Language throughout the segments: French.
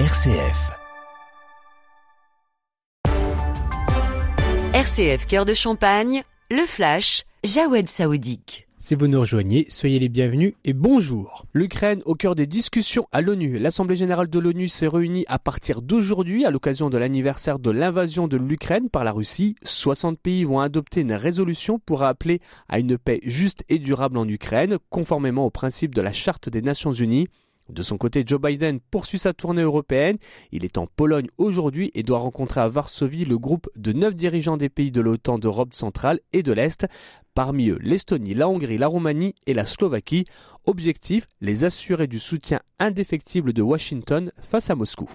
RCF. RCF Cœur de Champagne, le flash, Jawed Saoudique. Si vous nous rejoignez, soyez les bienvenus et bonjour. L'Ukraine au cœur des discussions à l'ONU. L'Assemblée générale de l'ONU s'est réunie à partir d'aujourd'hui à l'occasion de l'anniversaire de l'invasion de l'Ukraine par la Russie. 60 pays vont adopter une résolution pour appeler à une paix juste et durable en Ukraine, conformément aux principes de la Charte des Nations Unies. De son côté, Joe Biden poursuit sa tournée européenne. Il est en Pologne aujourd'hui et doit rencontrer à Varsovie le groupe de neuf dirigeants des pays de l'OTAN d'Europe centrale et de l'Est, parmi eux l'Estonie, la Hongrie, la Roumanie et la Slovaquie. Objectif, les assurer du soutien indéfectible de Washington face à Moscou.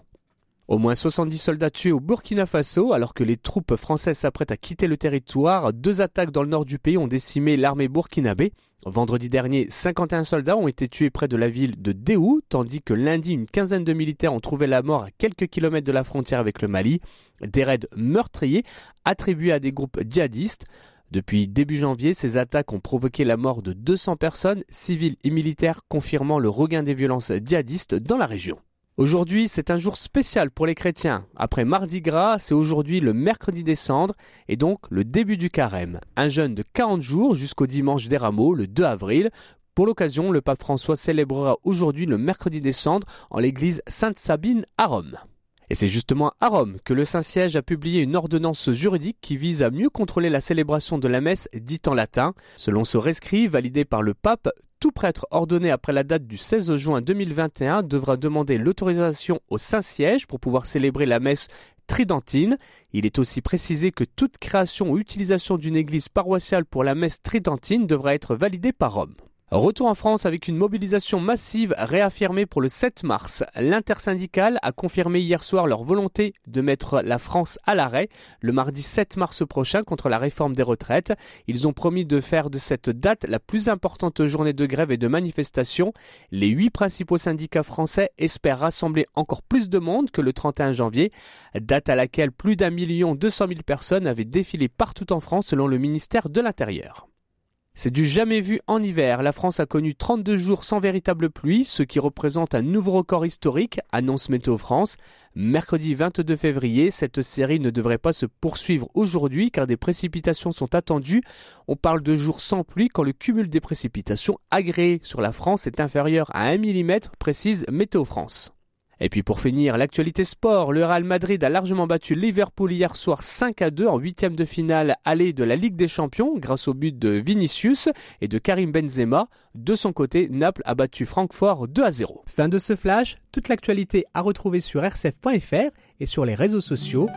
Au moins 70 soldats tués au Burkina Faso alors que les troupes françaises s'apprêtent à quitter le territoire. Deux attaques dans le nord du pays ont décimé l'armée burkinabé. Vendredi dernier, 51 soldats ont été tués près de la ville de Déhou, tandis que lundi, une quinzaine de militaires ont trouvé la mort à quelques kilomètres de la frontière avec le Mali. Des raids meurtriers attribués à des groupes djihadistes. Depuis début janvier, ces attaques ont provoqué la mort de 200 personnes, civiles et militaires, confirmant le regain des violences djihadistes dans la région. Aujourd'hui, c'est un jour spécial pour les chrétiens. Après Mardi Gras, c'est aujourd'hui le mercredi des cendres et donc le début du carême. Un jeûne de 40 jours jusqu'au dimanche des rameaux, le 2 avril. Pour l'occasion, le pape François célébrera aujourd'hui le mercredi des cendres en l'église Sainte-Sabine à Rome. Et c'est justement à Rome que le Saint-Siège a publié une ordonnance juridique qui vise à mieux contrôler la célébration de la messe dite en latin. Selon ce rescrit validé par le pape, tout prêtre ordonné après la date du 16 juin 2021 devra demander l'autorisation au Saint-Siège pour pouvoir célébrer la messe tridentine. Il est aussi précisé que toute création ou utilisation d'une église paroissiale pour la messe tridentine devra être validée par Rome. Retour en France avec une mobilisation massive réaffirmée pour le 7 mars. L'intersyndicale a confirmé hier soir leur volonté de mettre la France à l'arrêt le mardi 7 mars prochain contre la réforme des retraites. Ils ont promis de faire de cette date la plus importante journée de grève et de manifestation. Les huit principaux syndicats français espèrent rassembler encore plus de monde que le 31 janvier, date à laquelle plus d'un million deux cent mille personnes avaient défilé partout en France selon le ministère de l'Intérieur. C'est du jamais vu en hiver. La France a connu 32 jours sans véritable pluie, ce qui représente un nouveau record historique, annonce Météo France. Mercredi 22 février, cette série ne devrait pas se poursuivre aujourd'hui car des précipitations sont attendues. On parle de jours sans pluie quand le cumul des précipitations agréées sur la France est inférieur à 1 mm, précise Météo France. Et puis pour finir, l'actualité sport, le Real Madrid a largement battu Liverpool hier soir 5 à 2 en huitième de finale allée de la Ligue des Champions grâce au but de Vinicius et de Karim Benzema. De son côté, Naples a battu Francfort 2 à 0. Fin de ce flash, toute l'actualité à retrouver sur rcf.fr et sur les réseaux sociaux.